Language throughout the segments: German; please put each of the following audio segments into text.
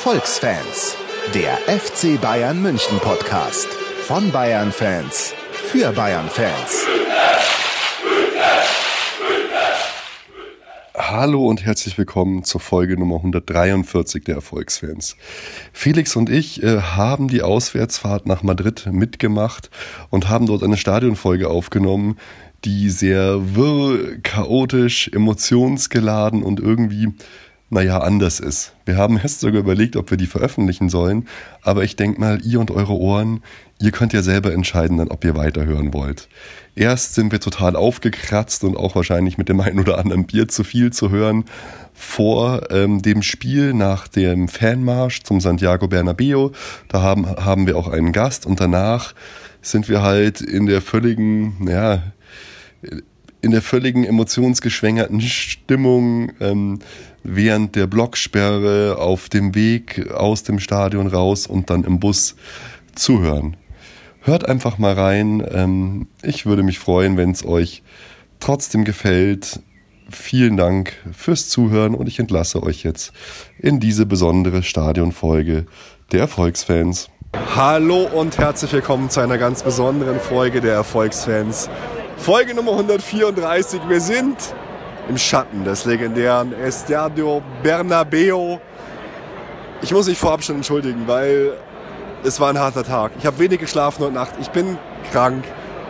Erfolgsfans, der FC Bayern München Podcast von Bayern Fans für Bayern Fans. Hallo und herzlich willkommen zur Folge Nummer 143 der Erfolgsfans. Felix und ich äh, haben die Auswärtsfahrt nach Madrid mitgemacht und haben dort eine Stadionfolge aufgenommen, die sehr wirr, chaotisch, emotionsgeladen und irgendwie naja, anders ist. Wir haben erst sogar überlegt, ob wir die veröffentlichen sollen, aber ich denke mal, ihr und eure Ohren, ihr könnt ja selber entscheiden, dann, ob ihr weiterhören wollt. Erst sind wir total aufgekratzt und auch wahrscheinlich mit dem einen oder anderen Bier zu viel zu hören vor ähm, dem Spiel nach dem Fanmarsch zum Santiago Bernabeo. Da haben, haben wir auch einen Gast und danach sind wir halt in der völligen, ja, in der völligen emotionsgeschwängerten Stimmung ähm, während der Blocksperre auf dem Weg aus dem Stadion raus und dann im Bus zuhören. Hört einfach mal rein. Ähm, ich würde mich freuen, wenn es euch trotzdem gefällt. Vielen Dank fürs Zuhören und ich entlasse euch jetzt in diese besondere Stadionfolge der Erfolgsfans. Hallo und herzlich willkommen zu einer ganz besonderen Folge der Erfolgsfans. Folge Nummer 134. Wir sind im Schatten des legendären Estadio Bernabeo. Ich muss mich vorab schon entschuldigen, weil es war ein harter Tag. Ich habe wenig geschlafen heute Nacht. Ich bin krank.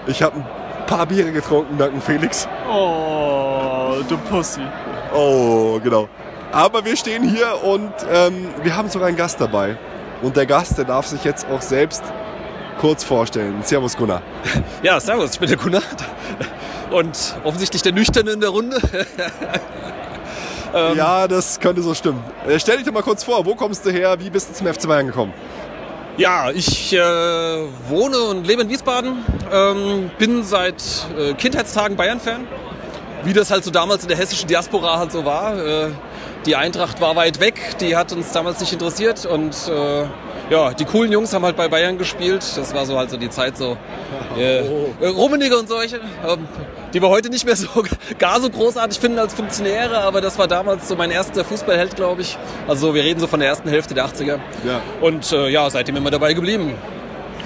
Ich habe ein paar Biere getrunken, dank Felix. Oh, du Pussy. Oh, genau. Aber wir stehen hier und ähm, wir haben sogar einen Gast dabei. Und der Gast, der darf sich jetzt auch selbst kurz vorstellen. Servus Gunnar. Ja, servus, ich bin der Gunnar. Und offensichtlich der Nüchterne in der Runde. ähm, ja, das könnte so stimmen. Äh, stell dich doch mal kurz vor, wo kommst du her? Wie bist du zum FC Bayern gekommen? Ja, ich äh, wohne und lebe in Wiesbaden, ähm, bin seit äh, Kindheitstagen Bayern-Fan, wie das halt so damals in der hessischen Diaspora halt so war. Äh, die Eintracht war weit weg, die hat uns damals nicht interessiert und äh, ja, die coolen Jungs haben halt bei Bayern gespielt. Das war so halt so die Zeit so. Äh, Rummenigge und solche, ähm, die wir heute nicht mehr so gar so großartig finden als Funktionäre, aber das war damals so mein erster Fußballheld, glaube ich. Also wir reden so von der ersten Hälfte der 80er. Ja. Und äh, ja, seitdem immer dabei geblieben.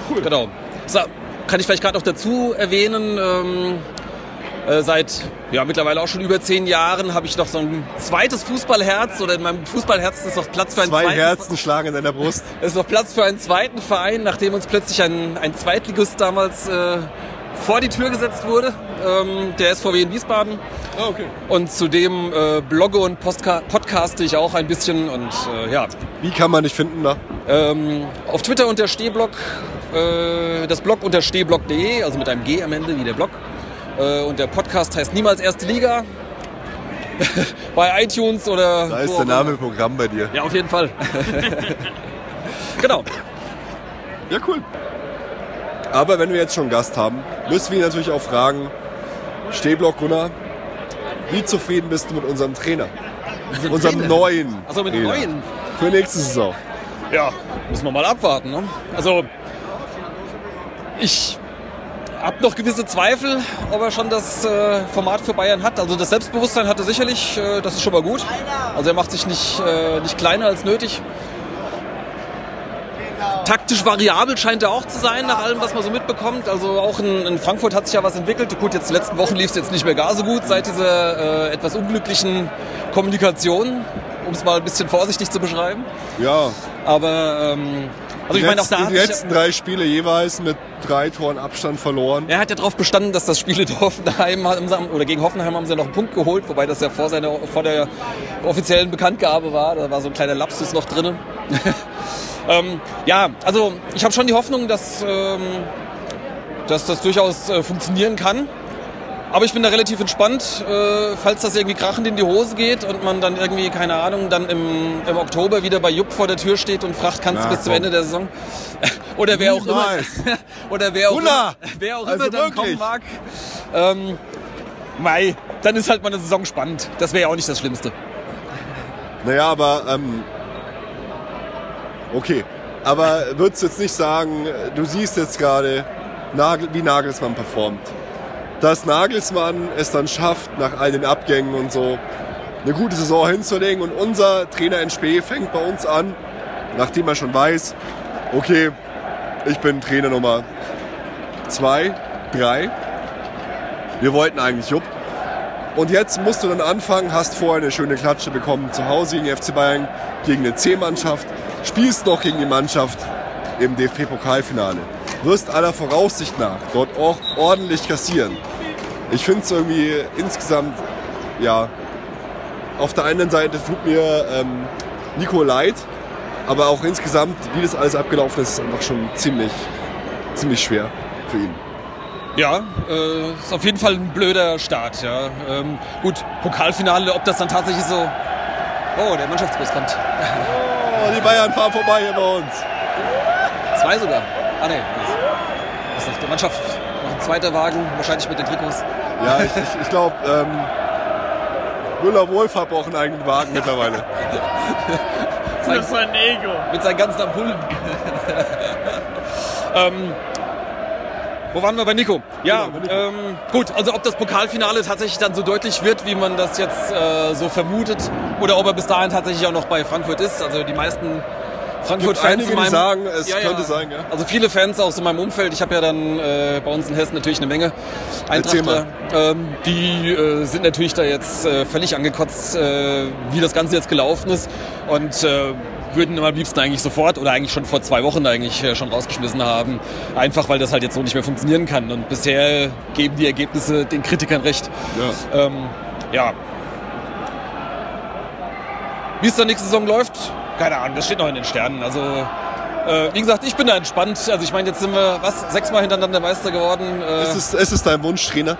Cool. Genau. So, kann ich vielleicht gerade noch dazu erwähnen, ähm, äh, seit ja, mittlerweile auch schon über zehn Jahren habe ich noch so ein zweites Fußballherz oder in meinem Fußballherz ist noch Platz für einen Zwei zweiten. Herzen schlagen in deiner Brust. Es ist noch Platz für einen zweiten Verein, nachdem uns plötzlich ein, ein Zweitligist damals äh, vor die Tür gesetzt wurde, ähm, der SVW in Wiesbaden. Oh, okay. Und zudem äh, blogge und Postka podcaste ich auch ein bisschen und äh, ja. Wie kann man dich finden da? Ähm, auf Twitter unter Stehblog, äh, das Blog unter stehblog.de, also mit einem G am Ende wie der Blog. Äh, und der Podcast heißt Niemals Erste Liga. bei iTunes oder. Da ist der Name im Programm bei dir. Ja, auf jeden Fall. genau. Ja, cool. Aber wenn wir jetzt schon einen Gast haben, müssen wir ihn natürlich auch fragen, Stehblock Gunnar, wie zufrieden bist du mit unserem Trainer? Mit unserem Trainer? neuen. Also mit dem Trainer. neuen. Für nächste Saison. Ja, müssen wir mal abwarten. Ne? Also ich habe noch gewisse Zweifel, ob er schon das äh, Format für Bayern hat. Also das Selbstbewusstsein hat er sicherlich, äh, das ist schon mal gut. Also er macht sich nicht, äh, nicht kleiner als nötig. Taktisch variabel scheint er auch zu sein, nach allem, was man so mitbekommt. Also auch in, in Frankfurt hat sich ja was entwickelt. Gut, jetzt die letzten Wochen lief es jetzt nicht mehr gar so gut seit dieser äh, etwas unglücklichen Kommunikation, um es mal ein bisschen vorsichtig zu beschreiben. Ja. Aber ähm, also die ich meine auch da hat die letzten drei Spiele jeweils mit drei Toren Abstand verloren. Er hat ja darauf bestanden, dass das Spiel in Hoffenheim oder gegen Hoffenheim haben sie noch einen Punkt geholt, wobei das ja vor, seiner, vor der offiziellen Bekanntgabe war. Da war so ein kleiner Lapsus noch drin. ähm, ja, also ich habe schon die Hoffnung, dass, ähm, dass das durchaus äh, funktionieren kann. Aber ich bin da relativ entspannt, äh, falls das irgendwie krachend in die Hose geht und man dann irgendwie, keine Ahnung, dann im, im Oktober wieder bei Jupp vor der Tür steht und fragt, kannst du bis zum. Ende der Saison? Oder wer auch immer. Oder wer auch immer, wer auch Also immer dann kommen mag. Ähm, Mai, dann ist halt mal eine Saison spannend. Das wäre ja auch nicht das Schlimmste. Naja, aber ähm, okay. Aber würdest du jetzt nicht sagen, du siehst jetzt gerade, Nagel, wie Nagelsmann performt. Dass Nagelsmann es dann schafft, nach all den Abgängen und so, eine gute Saison hinzulegen und unser Trainer in Spee fängt bei uns an nachdem er schon weiß, okay, ich bin Trainer Nummer zwei, drei. Wir wollten eigentlich Jupp. Und jetzt musst du dann anfangen, hast vorher eine schöne Klatsche bekommen zu Hause gegen FC Bayern, gegen eine C-Mannschaft, spielst noch gegen die Mannschaft im DFB-Pokalfinale. Wirst aller Voraussicht nach dort auch ordentlich kassieren. Ich finde es irgendwie insgesamt, ja, auf der einen Seite tut mir ähm, Nico leid, aber auch insgesamt, wie das alles abgelaufen ist, ist einfach schon ziemlich, ziemlich schwer für ihn. Ja, äh, ist auf jeden Fall ein blöder Start. Ja. Ähm, gut, Pokalfinale, ob das dann tatsächlich so. Oh, der Mannschaftsbus kommt. Oh, die Bayern fahren vorbei hier bei uns. Zwei sogar. Ah, ne. Ist nicht. Der Mannschaft noch ein zweiter Wagen, wahrscheinlich mit den Trikots. Ja, ich, ich, ich glaube, ähm, Müller-Wolf hat auch einen eigenen Wagen mittlerweile. Sein, das ist ein Ego. Mit seinen ganzen Ampullen. ähm, wo waren wir bei Nico? Ja, genau, Nico. Ähm, gut, also ob das Pokalfinale tatsächlich dann so deutlich wird, wie man das jetzt äh, so vermutet, oder ob er bis dahin tatsächlich auch noch bei Frankfurt ist. Also die meisten Frankfurt-Fans meinem, sagen, es ja, könnte ja. sein. Ja. Also viele Fans aus so meinem Umfeld. Ich habe ja dann äh, bei uns in Hessen natürlich eine Menge Eintrachter. Ähm, die äh, sind natürlich da jetzt äh, völlig angekotzt, äh, wie das Ganze jetzt gelaufen ist. Und äh, würden am liebsten eigentlich sofort oder eigentlich schon vor zwei Wochen eigentlich äh, schon rausgeschmissen haben. Einfach weil das halt jetzt so nicht mehr funktionieren kann. Und bisher geben die Ergebnisse den Kritikern recht. Ja. Ähm, ja. Wie es dann nächste Saison läuft, keine Ahnung, das steht noch in den Sternen. Also äh, wie gesagt, ich bin da entspannt. Also ich meine, jetzt sind wir was sechsmal hintereinander Meister geworden. Äh, ist, es, ist es dein Wunschtrainer?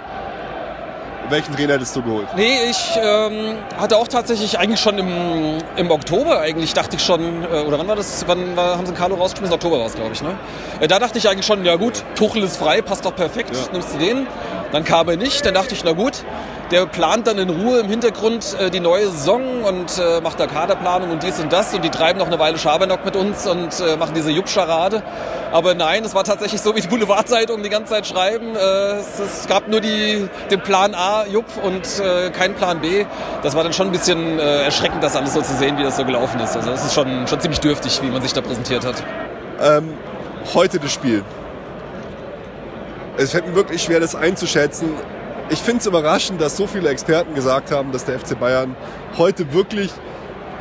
Welchen Trainer hättest du geholt? Nee, ich ähm, hatte auch tatsächlich eigentlich schon im, im Oktober, eigentlich dachte ich schon, äh, oder wann war das, wann war, haben sie Carlo rausgeschmissen? Oktober war es, glaube ich, ne? Äh, da dachte ich eigentlich schon, ja gut, Tuchel ist frei, passt doch perfekt, ja. nimmst du den. Dann kam er nicht, dann dachte ich, na gut, der plant dann in Ruhe im Hintergrund äh, die neue Saison und äh, macht da Kaderplanung und dies und das und die treiben noch eine Weile Schabernack mit uns und äh, machen diese Jupp-Scharade. Aber nein, es war tatsächlich so, wie die Boulevardzeitungen die ganze Zeit schreiben. Äh, es, es, gab nur die, den Plan A, Jupp, und äh, keinen Plan B. Das war dann schon ein bisschen äh, erschreckend, das alles so zu sehen, wie das so gelaufen ist. Also es ist schon, schon ziemlich dürftig, wie man sich da präsentiert hat. Ähm, heute das Spiel. Es fällt mir wirklich schwer, das einzuschätzen ich finde es überraschend, dass so viele Experten gesagt haben, dass der FC Bayern heute wirklich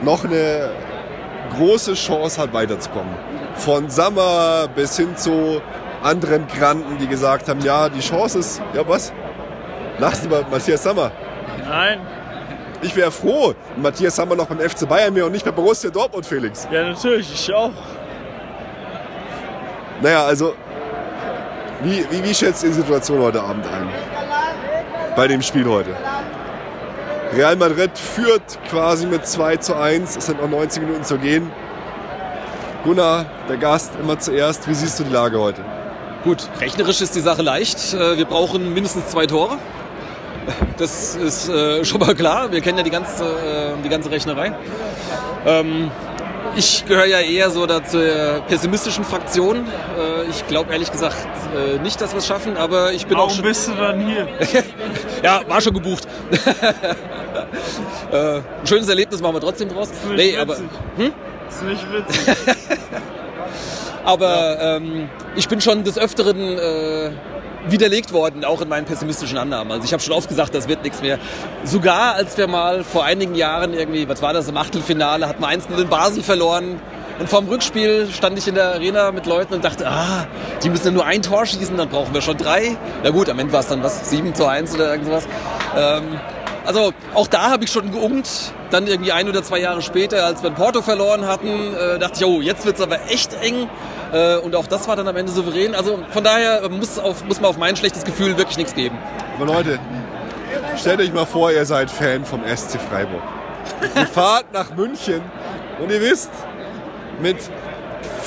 noch eine große Chance hat, weiterzukommen. Von Sammer bis hin zu anderen Granten, die gesagt haben, ja, die Chance ist, ja was? Lachst du über Matthias Sammer? Nein. Ich wäre froh, Matthias Sammer noch beim FC Bayern wäre und nicht bei Borussia Dortmund, Felix. Ja, natürlich, ich auch. Naja, also, wie, wie, wie schätzt ihr die Situation heute Abend ein? bei dem Spiel heute. Real Madrid führt quasi mit 2 zu 1. Es sind noch 90 Minuten zu gehen. Gunnar, der Gast, immer zuerst. Wie siehst du die Lage heute? Gut, rechnerisch ist die Sache leicht. Äh, wir brauchen mindestens zwei Tore. Das ist äh, schon mal klar. Wir kennen ja die ganze, äh, die ganze Rechnerei. Ich gehöre ja eher so der pessimistischen Fraktion. Äh, ich glaube ehrlich gesagt äh, nicht, dass wir es schaffen, aber ich bin Warum auch schon... bist du dann hier? ja, war schon gebucht. äh, ein schönes Erlebnis machen wir trotzdem draus. Das ist nicht nee, witzig. aber... Hm? Das ist nicht witzig. aber ja. ähm, ich bin schon des Öfteren äh, widerlegt worden, auch in meinen pessimistischen Annahmen. Also ich habe schon oft gesagt, das wird nichts mehr. Sogar als wir mal vor einigen Jahren irgendwie, was war das, im Achtelfinale, hatten wir 1 in Basel verloren. Und vorm Rückspiel stand ich in der Arena mit Leuten und dachte, ah, die müssen ja nur ein Tor schießen, dann brauchen wir schon drei. Na gut, am Ende war es dann was, 7 zu 1 oder irgendwas. Ähm, also auch da habe ich schon geungt. Dann irgendwie ein oder zwei Jahre später, als wir in Porto verloren hatten, äh, dachte ich, oh, jetzt wird es aber echt eng. Äh, und auch das war dann am Ende souverän. Also von daher muss, auf, muss man auf mein schlechtes Gefühl wirklich nichts geben. Aber Leute, stellt euch mal vor, ihr seid Fan vom SC Freiburg. ihr fahrt nach München und ihr wisst, mit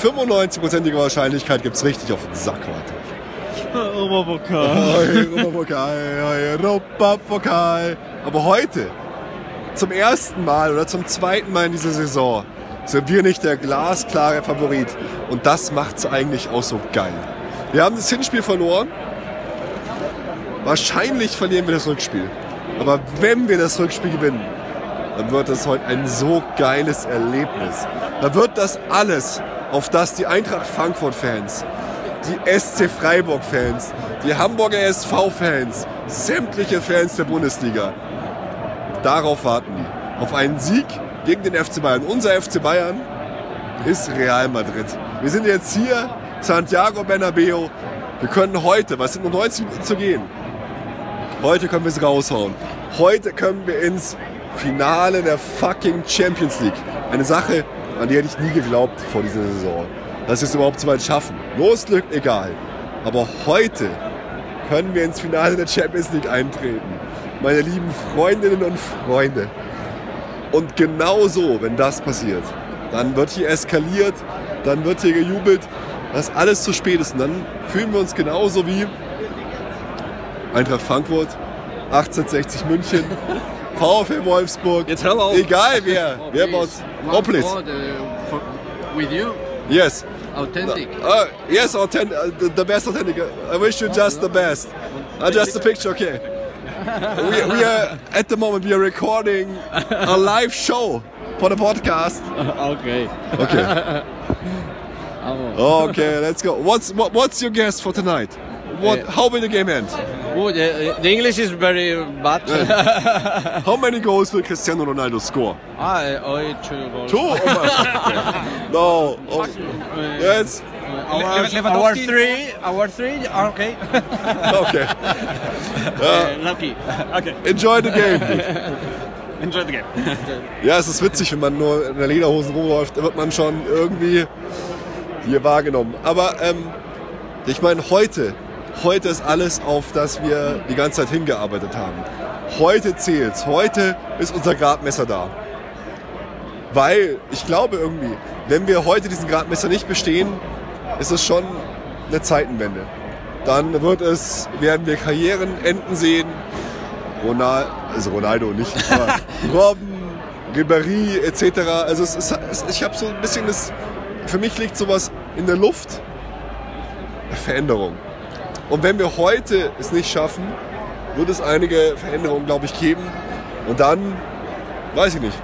95%iger Wahrscheinlichkeit gibt es richtig auf den Sack heute. Europapokal. Europapokal, Europapokal. Aber heute, zum ersten Mal oder zum zweiten Mal in dieser Saison, sind wir nicht der glasklare Favorit. Und das macht es eigentlich auch so geil. Wir haben das Hinspiel verloren. Wahrscheinlich verlieren wir das Rückspiel. Aber wenn wir das Rückspiel gewinnen, dann wird das heute ein so geiles Erlebnis. Da wird das alles, auf das die Eintracht Frankfurt-Fans, die SC Freiburg-Fans, die Hamburger SV-Fans, sämtliche Fans der Bundesliga, darauf warten die. Auf einen Sieg gegen den FC Bayern. Unser FC Bayern ist Real Madrid. Wir sind jetzt hier, Santiago Bernabeo. Wir können heute, was sind nur 90 Minuten zu gehen, heute können wir es raushauen. Heute können wir ins Finale der fucking Champions League. Eine Sache, an die hätte ich nie geglaubt vor dieser Saison. Dass wir es überhaupt so weit schaffen. Losglück, egal. Aber heute können wir ins Finale der Champions League eintreten. Meine lieben Freundinnen und Freunde. Und genau so, wenn das passiert, dann wird hier eskaliert, dann wird hier gejubelt, dass alles zu spät ist. Und dann fühlen wir uns genauso wie Eintracht Frankfurt, 1860 München, VfL Wolfsburg. Jetzt hör auf. Egal wer. wer bei uns. Oh, for, with you, Yes. Authentic. Uh, yes, authentic, uh, the, the best authentic. I wish you just the best. Uh, just a picture, okay. We, we are at the moment we are recording a live show for the podcast. Okay. Okay. Okay, let's go. What's what, what's your guess for tonight? What? Uh, How will the game end? Good. uh, the English is very bad. How many goals will Cristiano Ronaldo score? I owe two goals. Two. Oh my- no. Oh, Uh, yes. Our, our three, our three, okay. Okay. Uh, lucky. Enjoy the game. Enjoy the game. Ja, es ist witzig, wenn man nur in der Lederhosen rumläuft, wird man schon irgendwie hier wahrgenommen. Aber ähm, ich meine, heute, heute ist alles, auf das wir die ganze Zeit hingearbeitet haben. Heute zählt's. Heute ist unser Gradmesser da. Weil ich glaube irgendwie, wenn wir heute diesen Gradmesser nicht bestehen, ist es schon eine Zeitenwende. Dann wird es, werden wir Karrieren enden sehen. Ronaldo, also Ronaldo nicht, aber Robben, Ribéry etc. Also es ist, es, ich habe so ein bisschen das, für mich liegt sowas in der Luft. Veränderung. Und wenn wir heute es nicht schaffen, wird es einige Veränderungen, glaube ich, geben. Und dann, weiß ich nicht.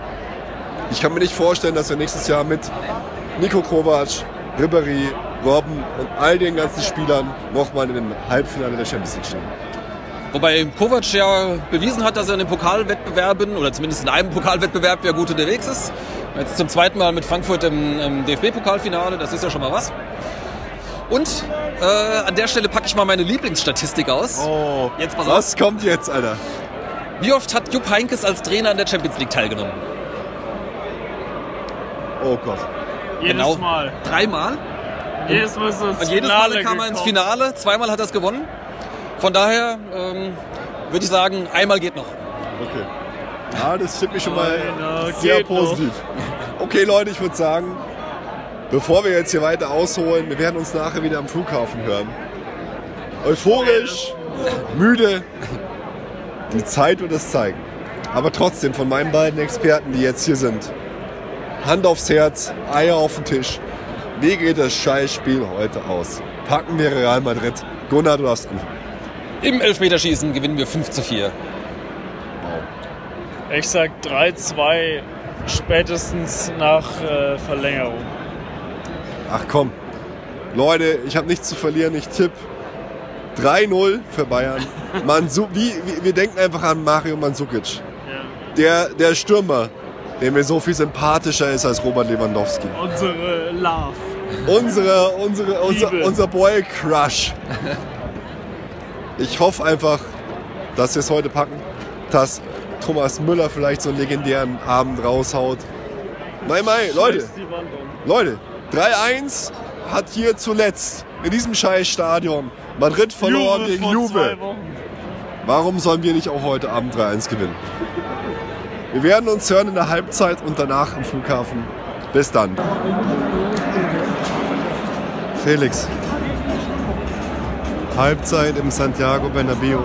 Ich kann mir nicht vorstellen, dass wir nächstes Jahr mit Nico Kovac, Ribéry, Robben und all den ganzen Spielern nochmal in dem Halbfinale der Champions League stehen. Wobei Kovac ja bewiesen hat, dass er in den Pokalwettbewerben oder zumindest in einem Pokalwettbewerb ja gut unterwegs ist. Jetzt zum zweiten Mal mit Frankfurt im, im DFB-Pokalfinale, das ist ja schon mal was. Und äh, an der Stelle packe ich mal meine Lieblingsstatistik aus. Oh, Jetzt pass auf. was kommt jetzt, Alter? Wie oft hat Jupp Heynckes als Trainer an der Champions League teilgenommen? Oh Gott. Jedes Genau. Mal. Dreimal. Jedes Mal ist es Und jedes Mal kam er ins Finale. Zweimal hat er es gewonnen. Von daher ähm, würde ich sagen, einmal geht noch. Okay. Ja, das stimmt mich schon mal sehr geht noch. positiv. Okay, Leute, ich würde sagen, bevor wir jetzt hier weiter ausholen, wir werden uns nachher wieder am Flughafen hören. Euphorisch, müde. Die Zeit wird es zeigen. Aber trotzdem von meinen beiden Experten, die jetzt hier sind, Hand aufs Herz, Eier auf den Tisch. Wie geht das Scheißspiel heute aus? Packen wir Real Madrid. Gunnar, du darfst anfangen. Im Elfmeterschießen gewinnen wir 5 zu 4. Ich sag 3-2 spätestens nach äh, Verlängerung. Ach komm. Leute, ich habe nichts zu verlieren. Ich tippe 3-0 für Bayern. Mansu wie, wie, wir denken einfach an Mario Mandzukic. Der, der Stürmer, der mir so viel sympathischer ist als Robert Lewandowski. Unsere Love. Unsere, unsere, unser, unser Boy Crush. Ich hoffe einfach, dass wir es heute packen, dass Thomas Müller vielleicht so einen legendären Abend raushaut. Mai, mai, Leute. Leute, 3-1 hat hier zuletzt in diesem scheiß Stadion Madrid verloren Juve gegen Juve. Warum sollen wir nicht auch heute Abend 3-1 gewinnen? Wir werden uns hören in der Halbzeit und danach am Flughafen. Bis dann. Felix. Halbzeit im Santiago Bernabeu.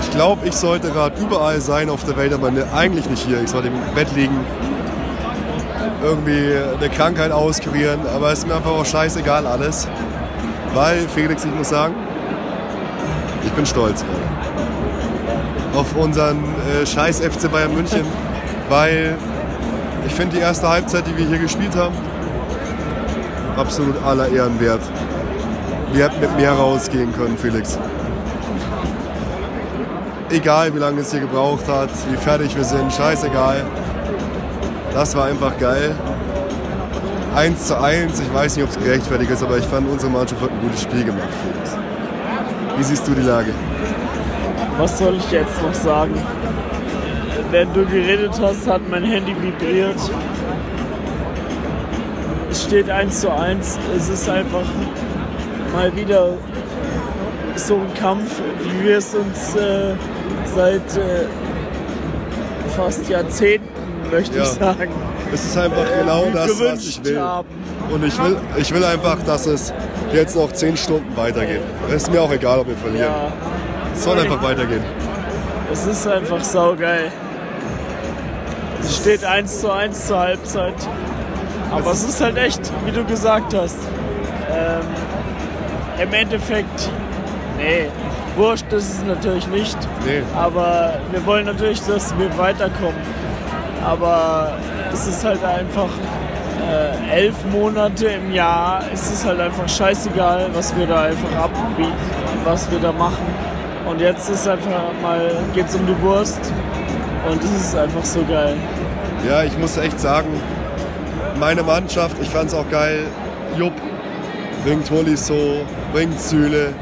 Ich glaube, ich sollte gerade überall sein auf der Welt, aber ne, eigentlich nicht hier. Ich sollte im Bett liegen, irgendwie eine Krankheit auskurieren, aber es ist mir einfach auch scheißegal alles. Weil, Felix, ich muss sagen, ich bin stolz auf unseren äh, scheiß FC Bayern München. weil ich finde die erste Halbzeit, die wir hier gespielt haben, absolut aller Ehren wert. Wir hätten mit mehr rausgehen können, Felix. Egal, wie lange es hier gebraucht hat, wie fertig wir sind, scheißegal. Das war einfach geil. 1 zu 1, ich weiß nicht, ob es gerechtfertigt ist, aber ich fand, unsere Mannschaft hat ein gutes Spiel gemacht. Wie siehst du die Lage? Was soll ich jetzt noch sagen? Während du geredet hast, hat mein Handy vibriert. Es steht 1 zu 1. Es ist einfach mal wieder so ein Kampf, wie wir es uns äh, seit äh, fast Jahrzehnten, möchte Ja. ich sagen, Es ist einfach äh, genau das, was ich will. haben. Und ich will, ich will einfach, dass es jetzt noch 10 Stunden weitergeht. Es ist mir auch egal, ob wir verlieren. Ja, Es soll einfach weitergehen. es ist einfach saugeil. Es steht 1 zu 1 zur Halbzeit. Aber es ist halt echt, wie du gesagt hast. Ähm, Im Endeffekt, nee, wurscht ist es natürlich nicht. Nee. Aber wir wollen natürlich, dass wir weiterkommen. Aber es ist halt einfach äh, elf Monate im Jahr. Es ist halt einfach scheißegal, was wir da einfach abbieten, was wir da machen. Und jetzt ist einfach mal, geht's um die Wurst. Und es ist einfach so geil. Ja, ich muss echt sagen, meine Mannschaft, ich fand es auch geil. Jupp bringt Tolisso, bringt Süle.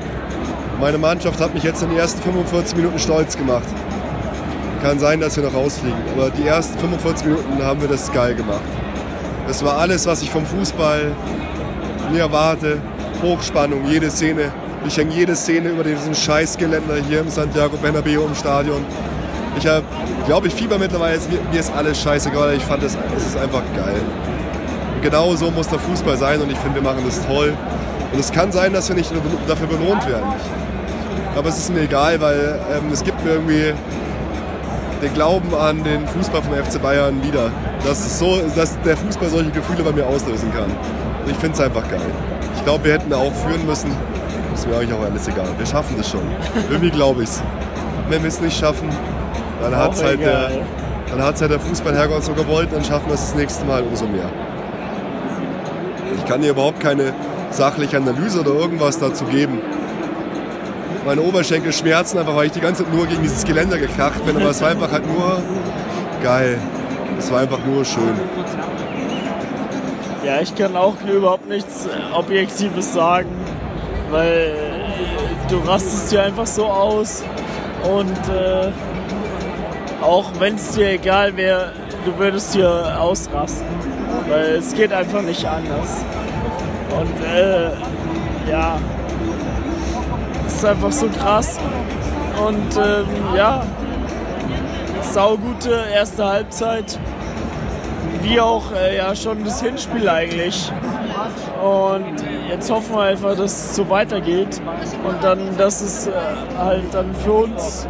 Meine Mannschaft hat mich jetzt in den ersten 45 Minuten stolz gemacht. Kann sein, dass wir noch rausfliegen, aber die ersten 45 Minuten haben wir das geil gemacht. Das war alles, was ich vom Fußball mir erwarte. Hochspannung, jede Szene. Ich hänge jede Szene über diesen Scheißgeländer hier im Santiago Bernabeu im Stadion. Ich habe, glaube ich, Fieber mittlerweile. Mir, mir ist alles scheißegal. Ich fand es, es ist einfach geil. Und genau so muss der Fußball sein und ich finde, wir machen das toll. Und es kann sein, dass wir nicht dafür belohnt werden. Aber es ist mir egal, weil ähm, es gibt mir irgendwie den Glauben an den Fußball vom FC Bayern wieder. Dass, es so, dass der Fußball solche Gefühle bei mir auslösen kann. Ich finde es einfach geil. Ich glaube, wir hätten auch führen müssen. Ist mir eigentlich auch alles egal. Wir schaffen das schon. Irgendwie glaube ich es. Wenn wir es nicht schaffen, dann hat es halt, der, dann hat's halt der Fußballherrgott so gewollt, dann schaffen wir es das nächste Mal umso mehr. Ich kann dir überhaupt keine sachliche Analyse oder irgendwas dazu geben. Meine Oberschenkel schmerzen einfach, weil ich die ganze Zeit nur gegen dieses Geländer gekracht bin, aber es war einfach halt nur geil. Es war einfach nur schön. Ja, ich kann auch überhaupt nichts Objektives sagen, weil du rastest hier einfach so aus und äh, auch wenn es dir egal wäre, du würdest hier ausrasten, weil es geht einfach nicht anders. Und äh, ja, ist einfach so krass und ähm, ja, saugute erste Halbzeit wie auch äh, ja schon das Hinspiel eigentlich. Und jetzt hoffen wir einfach, dass es so weitergeht und dann, dass es äh, halt dann für uns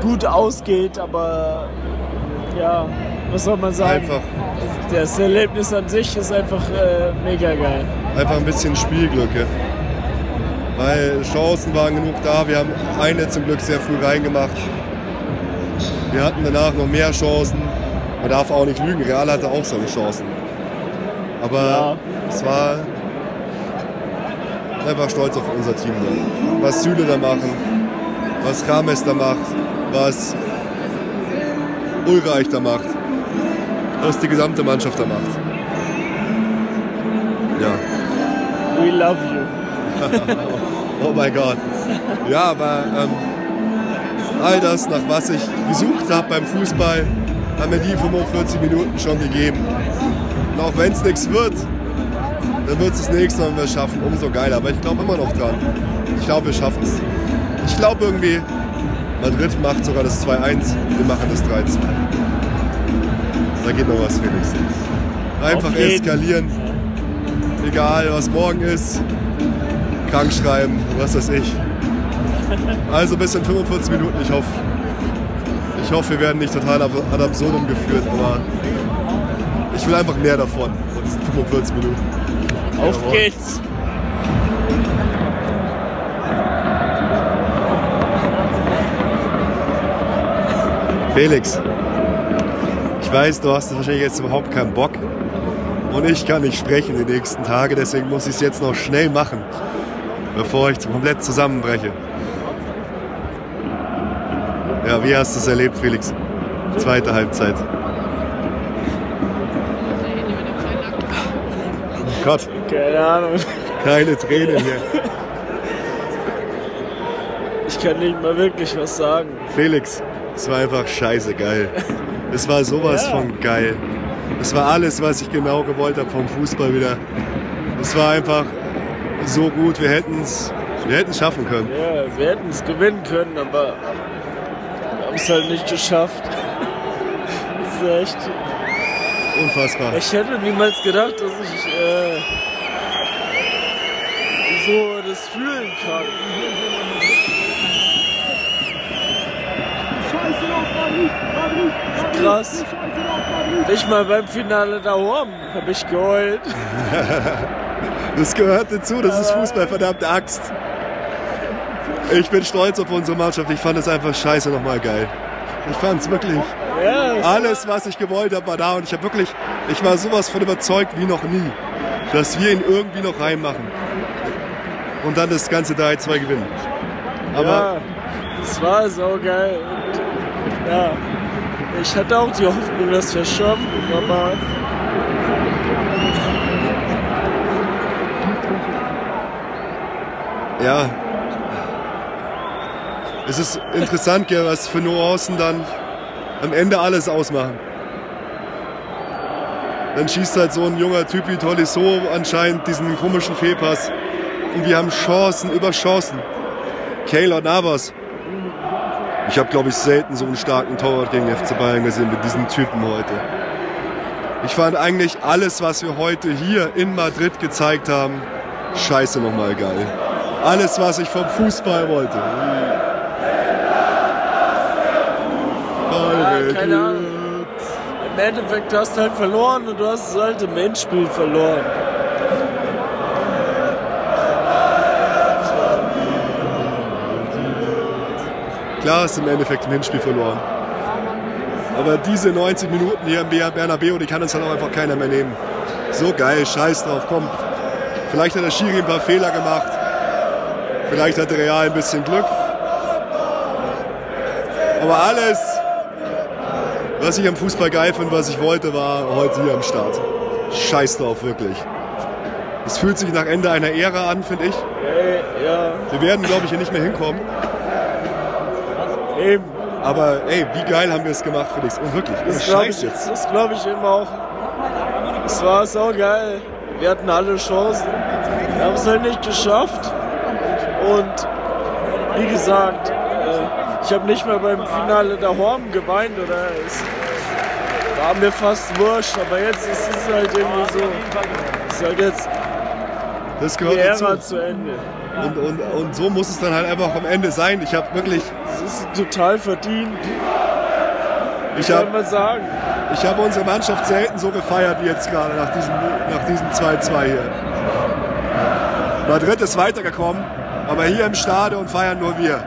gut ausgeht. Aber ja, was soll man sagen? Einfach, Das Erlebnis an sich ist einfach äh, mega geil. einfach ein bisschen Spielglück. ja. Weil Chancen waren genug da. Wir haben eine zum Glück sehr früh reingemacht. Wir hatten danach noch mehr Chancen. Man darf auch nicht lügen. Real hatte auch seine Chancen. Aber Ja. es war einfach stolz auf unser Team. Was Süle da machen, was Rames da macht, was Ulreich da macht, was die gesamte Mannschaft da macht. Ja. We love you. Oh mein Gott. Ja, aber ähm, all das, nach was ich gesucht habe beim Fußball, haben mir die 45 Minuten schon gegeben. Und auch wenn es nichts wird, dann wird es das nächste Mal, wenn wir es schaffen, umso geiler. Aber ich glaube immer noch dran. Ich glaube, wir schaffen es. Ich glaube irgendwie, Madrid macht sogar das 2-1, wir machen das 3-2. Da geht noch was, Felix. Einfach eskalieren. Egal, was morgen ist. Krank schreiben, was weiß ich. Also bis in 45 Minuten. Ich hoffe, ich hoffe, wir werden nicht total ad absurdum geführt, aber ich will einfach mehr davon. von diesen 45 Minuten. Auf Jawohl. geht's. Felix, ich Ich weiß, du hast wahrscheinlich jetzt überhaupt keinen Bock. Und ich kann nicht sprechen die nächsten Tage, deswegen muss ich es jetzt noch schnell machen, bevor ich komplett zusammenbreche. Ja, wie hast du es erlebt, Felix? Zweite Halbzeit. Gott, Keine Ahnung. keine Tränen hier. Ich kann nicht mal wirklich was sagen. Felix, es war einfach scheiße geil. Es war sowas Ja. von geil. Es war alles, was ich genau gewollt habe vom Fußball wieder. Es war einfach so gut. Wir hätten es wir hätten's schaffen können. Ja, wir hätten es gewinnen können, aber wir haben es halt nicht geschafft. Das ist echt. Unfassbar. Ich hätte niemals gedacht, dass ich äh, so das fühlen kann. Krass. Nicht mal beim Finale da oben habe ich geheult. Das gehört dazu. Das ist Fußball, verdammte Axt. Ich bin stolz auf unsere Mannschaft. Ich fand es einfach scheiße nochmal geil. Ich fand es wirklich. Alles, was ich gewollt habe, war da. Und ich habe wirklich, ich war sowas von überzeugt wie noch nie, dass wir ihn irgendwie noch reinmachen. Und dann das ganze 3-2 gewinnen. Aber ja, es war saugeil. Und, ja, ich hatte auch die Hoffnung, dass wir es schaffen, aber ja, es ist interessant, gell, was für Nuancen dann am Ende alles ausmachen. Dann schießt halt so ein junger Typ wie Tolisso anscheinend diesen komischen Fehlpass. Und wir haben Chancen über Chancen. Keylor Navas. Ich habe, glaube ich, selten so einen starken Torwart gegen FC Bayern gesehen mit diesen Typen heute. Ich fand eigentlich alles, was wir heute hier in Madrid gezeigt haben, scheiße nochmal geil. Alles, was ich vom Fußball wollte. ja, keine Ahnung. Im Endeffekt hast du halt verloren und du hast es halt im Endspiel verloren. Klar hast du im Endeffekt im Hinspiel verloren. Aber diese 90 Minuten hier im Ber- Bernabeu, die kann uns dann auch einfach keiner mehr nehmen. So geil, scheiß drauf, komm. Vielleicht hat der Schiri ein paar Fehler gemacht. Vielleicht hat der Real ein bisschen Glück. Aber alles, was ich am Fußball geil finde, was ich wollte, war heute hier am Start. Scheiß drauf, wirklich. Es fühlt sich nach Ende einer Ära an, finde ich. Ja, Wir werden, glaube ich, hier nicht mehr hinkommen. eben. Aber ey, wie geil haben wir es gemacht, Felix. Und wirklich, Das glaube Scheiß ich, jetzt. das glaub ich eben auch. Es war so geil. Wir hatten alle Chancen. Wir haben es halt nicht geschafft. Und wie gesagt, äh, ich habe nicht mal beim Finale der Horn geweint oder es war mir fast wurscht. Aber jetzt ist es halt irgendwie so. Ist halt jetzt Das die gehört Ära dazu. zu Ende. Und, und, und so muss es dann halt einfach am Ende sein. Ich habe wirklich, Es ist total verdient, ich kann habe man sagen. ich hab unsere Mannschaft selten so gefeiert wie jetzt gerade nach diesem nach diesem 2-2 hier. Madrid ist weitergekommen, aber hier im Stadion feiern nur wir.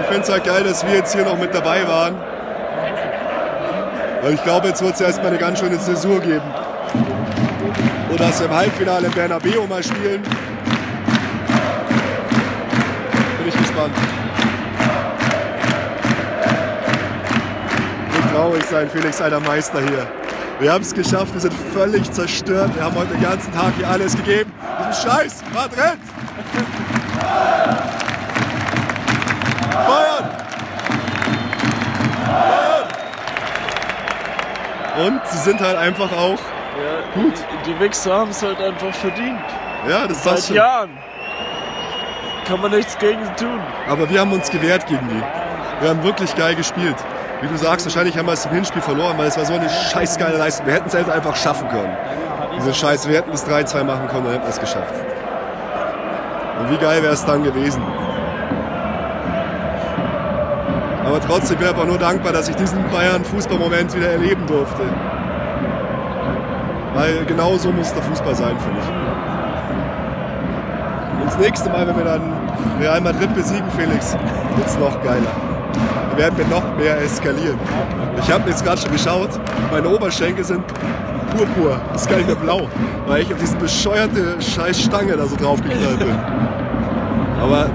Ich finde es halt geil, dass wir jetzt hier noch mit dabei waren. Weil ich glaube, jetzt wird es erstmal eine ganz schöne Zäsur geben. Oder dass wir im Halbfinale im Bernabeu mal spielen. Bin ich gespannt. Wird traurig sein, Felix, alter Meister hier. Wir haben es geschafft, wir sind völlig zerstört. Wir haben heute den ganzen Tag hier alles gegeben. Diesen Scheiß, Madrid! Und sie sind halt einfach auch, Ja, Gut. Die, die Wichser haben es halt einfach verdient. ja, das Seit schon. Jahren. Kann man nichts gegen tun. Aber wir haben uns gewehrt gegen die. Wir haben wirklich geil gespielt. Wie du sagst, wahrscheinlich haben wir es im Hinspiel verloren, weil es war so eine scheißgeile Leistung. Wir hätten es einfach schaffen können. Diese Scheiße, wir hätten das 3-2 machen können und hätten es geschafft. Und wie geil wäre es dann gewesen. Aber trotzdem bin ich einfach nur dankbar, dass ich diesen Bayern-Fußballmoment wieder erleben durfte. Weil genau so muss der Fußball sein, finde ich. Und das nächste Mal, wenn wir dann Real Madrid besiegen, Felix, wird es noch geiler. Wir werden wir noch mehr eskalieren. Ich habe jetzt gerade schon geschaut, meine Oberschenkel sind purpur, das ist gar nicht mehr blau, weil ich auf diese bescheuerte scheiß Stange da so draufgeknallt bin. Aber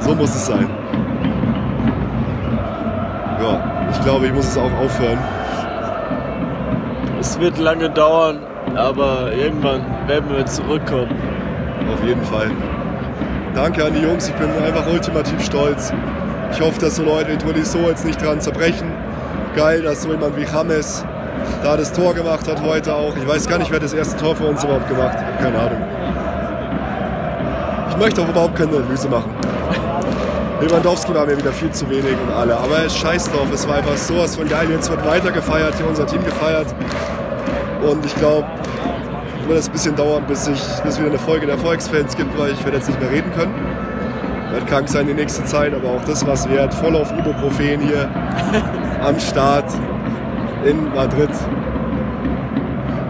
so muss es sein. Glaube, ich muss es auch aufhören. Es wird lange dauern, aber irgendwann werden wir zurückkommen. Auf jeden Fall. Danke an die Jungs, ich bin einfach ultimativ stolz. Ich hoffe, dass so Leute wie Tolisso jetzt nicht dran zerbrechen. Geil, dass so jemand wie James da das Tor gemacht hat heute auch. Ich weiß gar nicht, wer das erste Tor für uns überhaupt gemacht hat. Keine Ahnung. Ich möchte auch überhaupt keine Analyse machen. Lewandowski war mir wieder viel zu wenig und alle. Aber es scheiß drauf, es war einfach sowas von geil. Jetzt wird weiter gefeiert, hier unser Team gefeiert. Und ich glaube, wird es ein bisschen dauern, bis es wieder eine Folge der Erfolgsfans gibt, weil ich werde jetzt nicht mehr reden können. Wird krank sein die nächste Zeit, aber auch das was wert. Voll auf Ibuprofen hier am Start in Madrid.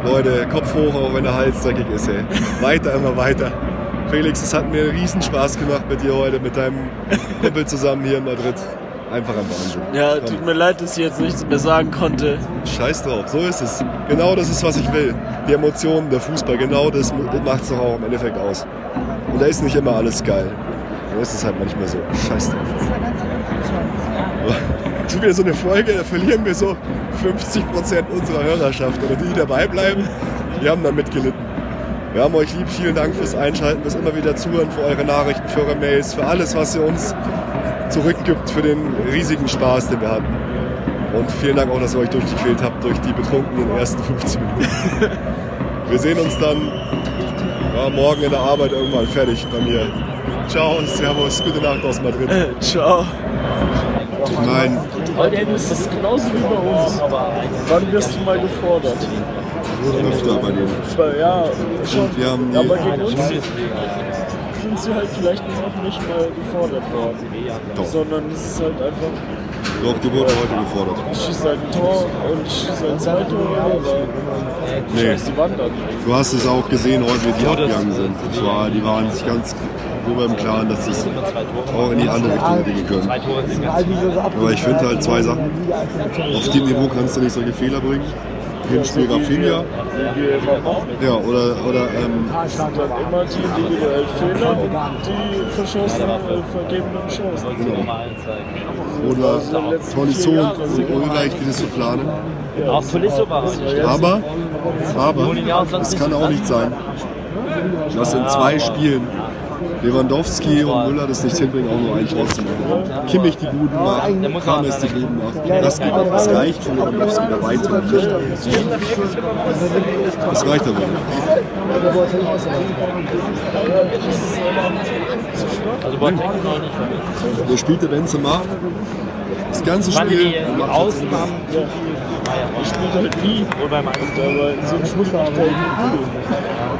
Leute, Kopf hoch, auch wenn der Hals dreckig ist, ey. Weiter, immer weiter. Felix, es hat mir einen Riesenspaß gemacht mit dir heute, mit deinem Kumpel zusammen hier in Madrid. Einfach ein Wahnsinn. Ja, Komm. tut mir leid, dass ich jetzt nichts mehr sagen konnte. Scheiß drauf, so ist es. Genau das ist, was ich will. Die Emotionen, der Fußball, genau das macht es doch auch im Endeffekt aus. Und da ist nicht immer alles geil. So ist es halt manchmal so. Scheiß drauf. Schon wieder so eine Folge, da verlieren wir so 50% unserer Hörerschaft. Oder die, die dabei bleiben, die haben dann mitgelitten. Wir haben euch lieb, vielen Dank fürs Einschalten, fürs immer wieder Zuhören, für eure Nachrichten, für eure Mails, für alles, was ihr uns zurückgibt, für den riesigen Spaß, den wir hatten. Und vielen Dank auch, dass ihr euch durchgequält habt durch die betrunkenen ersten 15 Minuten. Wir sehen uns dann ja, morgen in der Arbeit irgendwann fertig bei mir. Ciao, Servus, gute Nacht aus Madrid. Ciao. Nein, Das ist genauso wie bei uns. Wann wirst du mal gefordert? öfter bei dir. Bei, ja, schon. Wir haben aber die, gegen uns sind sie halt vielleicht noch nicht mal gefordert worden. Doch. Sondern es ist halt einfach, doch, die wurde heute gefordert. ich schieße ein Tor und ich schieße halt zwei Tore, aber Nee. die Wand an. Du hast es auch gesehen heute, wie die abgegangen sind. Das war, die waren sich ganz darüber im Klaren, dass es auch in die andere Richtung gehen können. Aber ich finde halt zwei Sachen. Auf dem Niveau kannst du nicht solche Fehler bringen. Hinspiel Rafinha. Ja, oder, oder ähm, immer die individuellen Fehler die verschossenen, vergebenen Chancen. oder Tolisso und Ulreich, die das so planen. Auch Tolisso war es. Aber, aber, es kann auch nicht sein, dass in zwei Spielen Lewandowski und Müller das nicht hinbringen, auch nur ein Tor zu machen. Kimmich die Buden macht, James die Buden macht. Das, geht, das reicht für Lewandowski bei weitem nicht. Das reicht aber nicht. Noch nicht vermisst. Der Benzema das ganze Spiel. die Ich spiele halt nie. Oder beim Aber in so einem Spiel macht er halt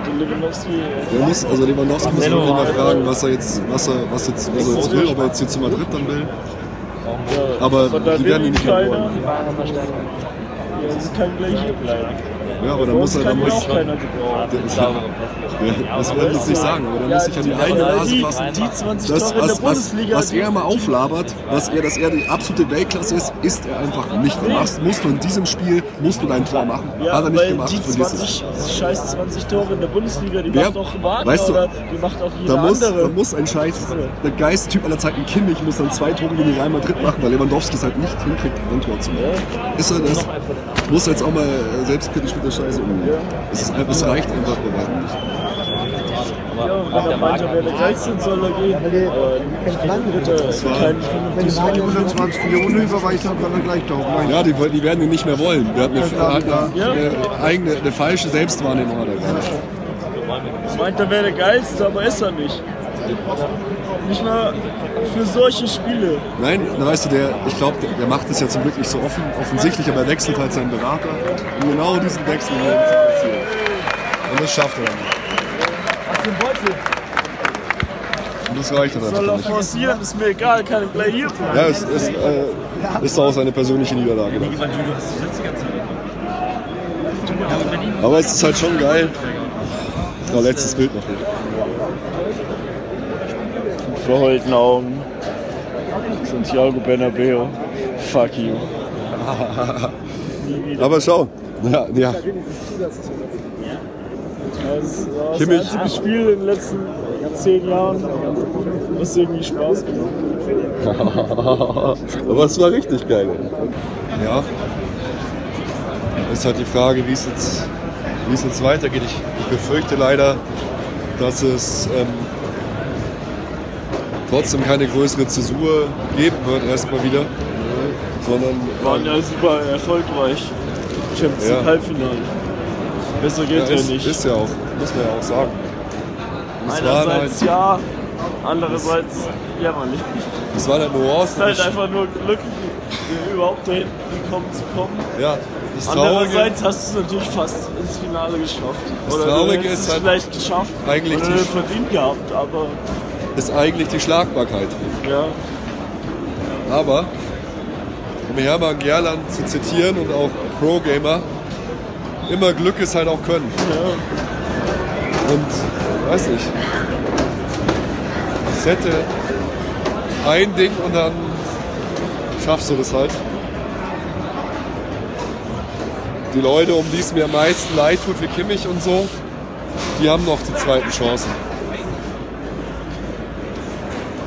Und Lewandowski, Der muss, also Lewandowski muss wirklich mal fragen, was er jetzt, was er, was jetzt, was er jetzt will, ob er jetzt hier zu Madrid dann will. ja, Aber die werden ihn nicht mehr wollen. Ja, sie kann gleich hier bleiben. Ja, aber dann muss er, dann muss, das wollte ich jetzt nicht sagen, aber der muss sich an die eigene Nase fassen. die 20 Das, was, was, was er immer auflabert, was er, dass er die absolute Weltklasse ist, ist er einfach nicht. Du machst, musst du in diesem Spiel musst du dein Tor machen. ja, Hat er nicht gemacht, die vergiss es. 20, scheiß 20 Tore in der Bundesliga, die macht auch Wagner weißt du, die macht auch jeder Da muss, andere. da muss ein Scheiß, der geilste Typ aller Zeiten, Kimmich, muss dann zwei Tore gegen Real Madrid machen, weil Lewandowski es halt nicht hinkriegt, ein Tor zu machen. Ist er das? Muss jetzt auch mal äh, selbstkritisch mit der Scheiße umgehen. Es, es reicht einfach bei weitem nicht. ja, und wenn er meint, er wäre der Geilste, soll er gehen. Aber Wenn die 120 Millionen überweicht haben, kann er gleich tauchen. Ja, die, die werden ihn nicht mehr wollen. Der hat eine, er hat eine, eine eigene, eine falsche Selbstwahrnehmung. Er meint, er wäre der Geilste, aber ist er nicht. Nicht mal für solche Spiele. Nein, na, weißt du, der, ich glaube, der, der macht es ja zum Glück nicht so offen, offensichtlich, aber er wechselt halt seinen Berater. Und genau diesen Wechsel hier zu passieren. Und das schafft er dann. Und das reicht dann Soll einfach er nicht. forcieren, ist mir egal, kann ich gleich hier bleiben. Ja, es ist, äh, ist auch seine persönliche Niederlage. dann. Aber es ist halt schon geil. Oh, letztes Bild noch hier. Verheulten Augen. Santiago Bernabeo. Fuck you. Aber schau. Ja, ja. Das war das Kimmich. einzige Spiel in den letzten zehn Jahren, was irgendwie Spaß gemacht Aber es war richtig geil. Ja. Ist halt die Frage, wie es jetzt, wie es jetzt weitergeht. Ich, ich befürchte leider, dass es ähm, trotzdem keine größere Zäsur geben wird, erstmal wieder. Sondern. Waren ja super erfolgreich. Champions Ja. League Halbfinale. Besser geht ja, ist, nicht. ist ja auch, muss man ja auch sagen. Es waren, halt, Einerseits ja, andererseits jämmerlich. es waren halt Es Nuancen. ist halt einfach nur Glück, überhaupt dahin gekommen zu kommen. Ja, das Andererseits hast du es natürlich fast ins Finale geschafft. Das Oder Traurige du hättest ist es halt vielleicht geschafft. eigentlich oder die- verdient gehabt, aber ist eigentlich die Schlagbarkeit. ja. Aber, um Hermann Gerland zu zitieren und auch Pro-Gamer, immer Glück ist halt auch Können. ja. Und, weiß nicht, es hätte ein Ding und dann schaffst du das halt. Die Leute, um die es mir am meisten leid tut, wie Kimmich und so, die haben noch die zweiten Chancen.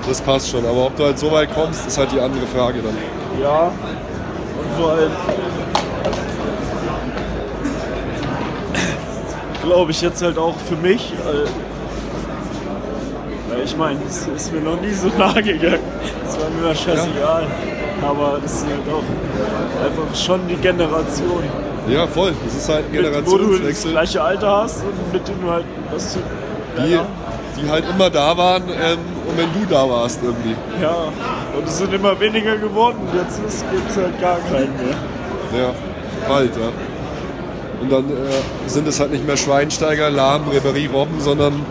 Das passt schon, aber ob du halt so weit kommst, ist halt die andere Frage dann. Ja, und vor allem glaube ich jetzt halt auch für mich, äh, ich meine, es ist mir noch nie so nahe gegangen. Es war mir immer scheißegal. Aber es ist halt auch einfach schon die Generation, Ja, voll. Das ist halt ein mit, wo du das Generationswechsel. gleiche Alter hast und mit denen du halt was zu. die, die halt immer da waren ähm, und wenn du da warst irgendwie. Ja, und es sind immer weniger geworden. Jetzt gibt es halt gar keinen mehr. Ja, bald, ja. Und dann äh, sind es halt nicht mehr Schweinsteiger, Lahm, Ribery, Robben, sondern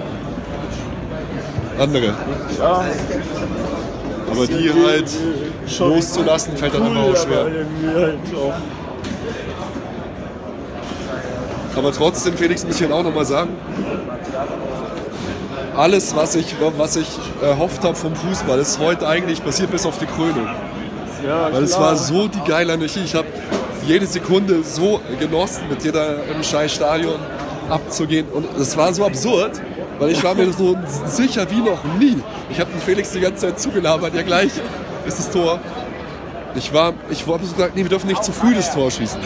andere. Ja, Aber die halt schon loszulassen, fällt dann cool, immer auch schwer. Aber halt auch. Aber trotzdem, Felix, muss ich halt auch nochmal sagen, alles, was ich, was ich erhofft habe vom Fußball, ist heute eigentlich passiert bis auf die Krönung. Ja, Weil es war so die geile Anarchie. Ich habe jede Sekunde so genossen, mit dir da im scheiß Stadion abzugehen. Und es war so absurd, weil ich war mir so sicher wie noch nie. Ich habe den Felix die ganze Zeit zugelabert. Ja, gleich ist das Tor. Ich war, ich habe so gesagt, nee, wir dürfen nicht zu früh das Tor schießen.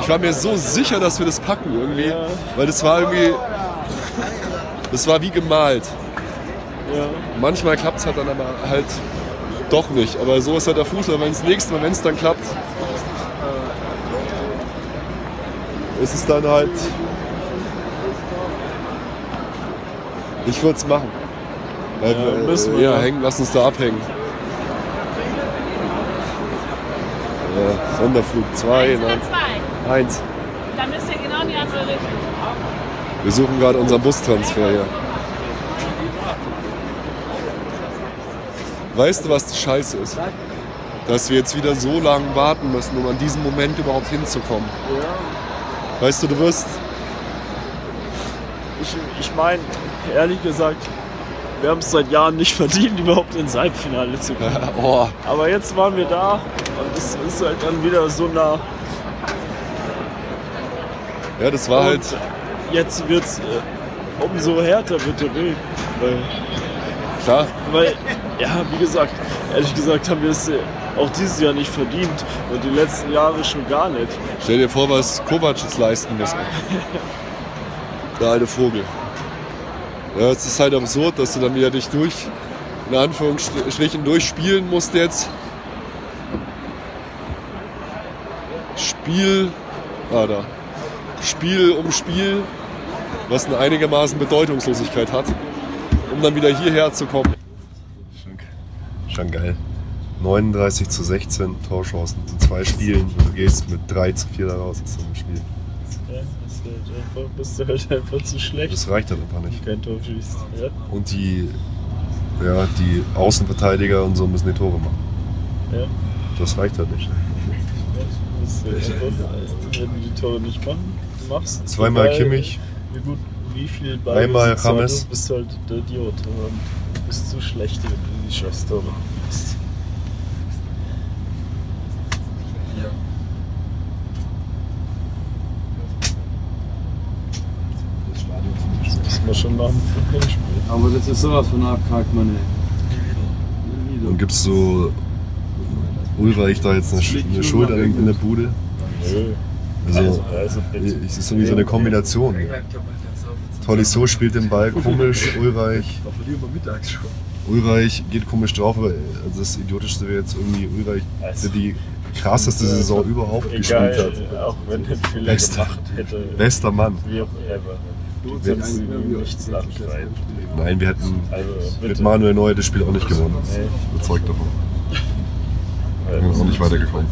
Ich war mir so sicher, dass wir das packen irgendwie, weil das war irgendwie, das war wie gemalt. Ja. Manchmal klappt es halt dann aber halt doch nicht. Aber so ist halt der Fußball. Wenn es nächste Mal, wenn es dann klappt, ist es dann halt. Ich würde es machen. Ja, äh, müssen wir, ja, hängen, lass uns da abhängen. Ja, Sonderflug 2, Oder nein, zwei. 1. Dann müsst ihr genau in die andere Richtung. Wir suchen gerade unseren Bustransfer hier. Weißt du, was die Scheiße ist? Dass wir jetzt wieder so lange warten müssen, um an diesen Moment überhaupt hinzukommen. Weißt du, du wirst. Ich, ich meine, ehrlich gesagt, wir haben es seit Jahren nicht verdient, überhaupt ins Halbfinale zu kommen. Oh, Aber jetzt waren wir da und es ist halt dann wieder so nah. ja, das war halt. Jetzt wird es äh, umso härter wird der Weg. Weil, Klar, weil, ja, wie gesagt, ehrlich gesagt haben wir es äh, auch dieses Jahr nicht verdient und die letzten Jahre schon gar nicht. stell dir vor, was Kovac jetzt leisten muss. Der alte Vogel. Ja, es ist halt absurd, dass du dann wieder dich durch, in Anführungsstrichen, durchspielen musst jetzt. Spiel, ah da, Spiel um Spiel, was eine einigermaßen Bedeutungslosigkeit hat, um dann wieder hierher zu kommen. Schon, schon geil. 39 zu 16 Torchancen in zwei Spielen und du gehst mit 3 zu 4 daraus aus so einem Spiel. Ja, das ist halt einfach, bist du halt einfach zu schlecht. Das reicht dann einfach nicht. Kein Tor schießt. Ja. Und die, Ja, die Außenverteidiger und so müssen die Tore machen. Ja. Das reicht halt nicht. Das ist ja schon, wenn du die Tore nicht machen, machst. Zweimal egal Kimmich. Wie gut, wie viel Einmal Ballbesitz du James. hast, bist halt der Idiot. Du bist zu schlecht, wenn du die Schosstore machst. Das müssen wir schon nach dem spielen. Aber das ist sowas von abgehakt, Mann. ey. Und gibt's so Ulreich da jetzt eine, eine Schuld in der Bude? Nö. Also, also es ist irgendwie so eine Kombination. Tolisso spielt den Ball komisch, Ulreich. Ulreich geht komisch drauf, aber also das Idiotischste wäre jetzt irgendwie Ulreich, der die krasseste Saison überhaupt gespielt Egal, hat. auch wenn er Fehler Bester. gemacht hätte. Bester Mann. Wie auch ever. Du kannst ihm nichts nachschreien. Nein, wir hätten Also, mit. Manuel Neuer das Spiel auch nicht gewonnen. Nee. Überzeugt davon. Wir sind auch nicht weitergekommen.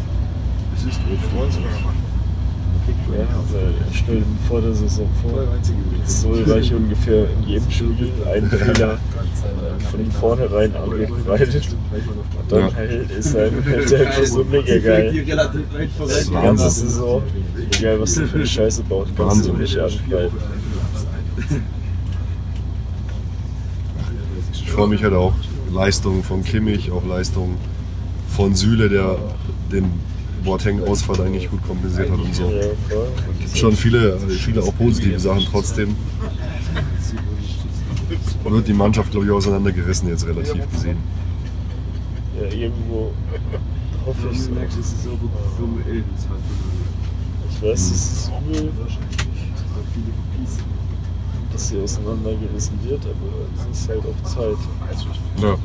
Ja, also stell dir vor der Saison vor, so Ulreich ungefähr in jedem Spiel einen Fehler äh, von vornherein angekreidet. Und dann Ja. halt ist er halt einfach so mega geil. Die ganze Wahnsinn. Saison, egal was du für eine Scheiße baut, kannst du Wahnsinn. nicht angreifen. Ich freue mich halt auch. Leistungen von Kimmich, auch Leistungen von Süle, der den Boateng-Ausfall eigentlich gut kompensiert hat und so. Schon viele, viele auch positive Sachen trotzdem. Wird die Mannschaft, glaube ich, auseinandergerissen jetzt relativ gesehen. Ja, irgendwo hoffe ich so. Ich weiß, es ist übel, dass sie auseinandergerissen wird, aber es ist halt auch Zeit. Ja.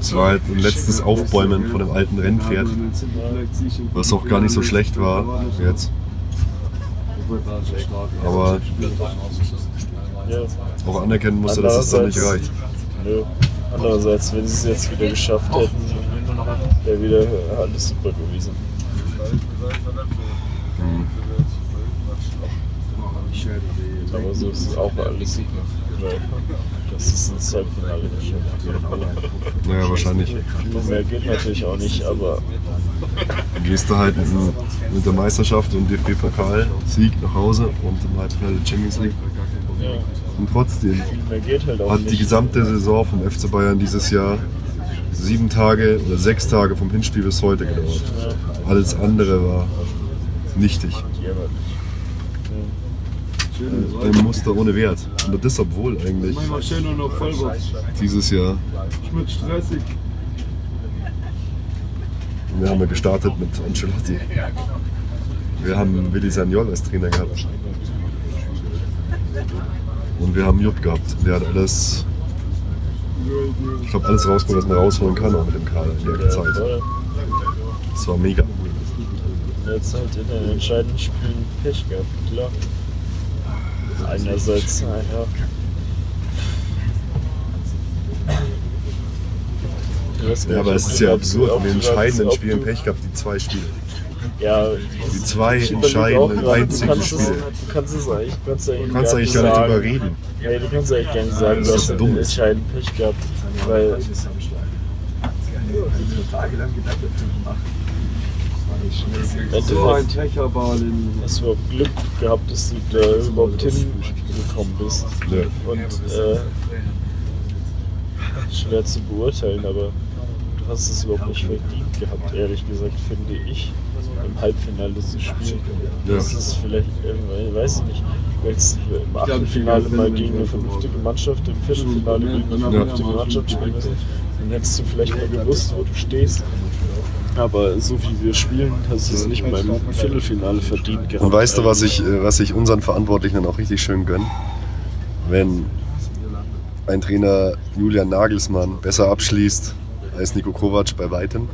Es war halt ein letztes Aufbäumen von dem alten Rennpferd, was auch gar nicht so schlecht war jetzt. Aber auch anerkennen musste, dass es dann nicht reicht. Nö. Andererseits, wenn sie es jetzt wieder geschafft hätten, wäre wieder alles super gewesen. Aber so ist es auch alles super. Das ist ins Halbfinale geschafft. Naja, wahrscheinlich. Mehr geht natürlich auch nicht, aber Gehst du halt mit, der Meisterschaft und DFB-Pokal, Sieg nach Hause und im Halbfinale Champions League. ja, Und trotzdem halt hat die nicht. gesamte Saison vom FC Bayern dieses Jahr sieben Tage oder sechs Tage vom Hinspiel bis heute gedauert. Alles andere war nichtig. Ein Muster ohne Wert. Und das obwohl eigentlich Manchmal schön und noch Vollbox. dieses Jahr, Schmidt stressig. wir haben ja gestartet mit Ancelotti. Wir haben Willi Sagnol als Trainer gehabt. Und wir haben Jupp gehabt. Der hat alles, ich glaube, alles rausgeholt, was man rausholen kann auch mit dem Kader in der Zeit. Das war mega. Jetzt halt in den entscheidenden Spielen Pech gehabt, klar. Einerseits, naja. Ja, aber es ist ja absurd, in den entscheidenden Spielen Pech gehabt, die zwei Spiele. Ja, Die zwei ich entscheidenden, einzigen du kannst es, Spiele. Du kannst es eigentlich, du kannst eigentlich, Du kannst eigentlich gar nicht sagen. drüber reden. Ja, du kannst eigentlich gar nicht sagen, Das du ist hast dumm. einen entscheidenden Pech gehabt. Weil So ein Endeffekt Techerbahn hast du überhaupt Glück gehabt, dass du da überhaupt hingekommen bist. Ja. Und äh, schwer zu beurteilen, aber du hast es überhaupt nicht verdient gehabt, ehrlich gesagt, finde ich, im Halbfinale zu spielen. Ja. Das ist vielleicht, äh, ich weiß ich nicht, wenn es im Achtelfinale mal gegen eine vernünftige Mannschaft, im Viertelfinale gegen eine vernünftige Mannschaft spielen müssen, dann hättest du vielleicht mal gewusst, wo du stehst. Aber so wie wir spielen, hast du es nicht mal im Viertelfinale verdient gehabt. Und weißt du, was ich, äh, was ich unseren Verantwortlichen dann auch richtig schön gönne? Wenn ein Trainer Julian Nagelsmann besser abschließt als Nico Kovac bei weitem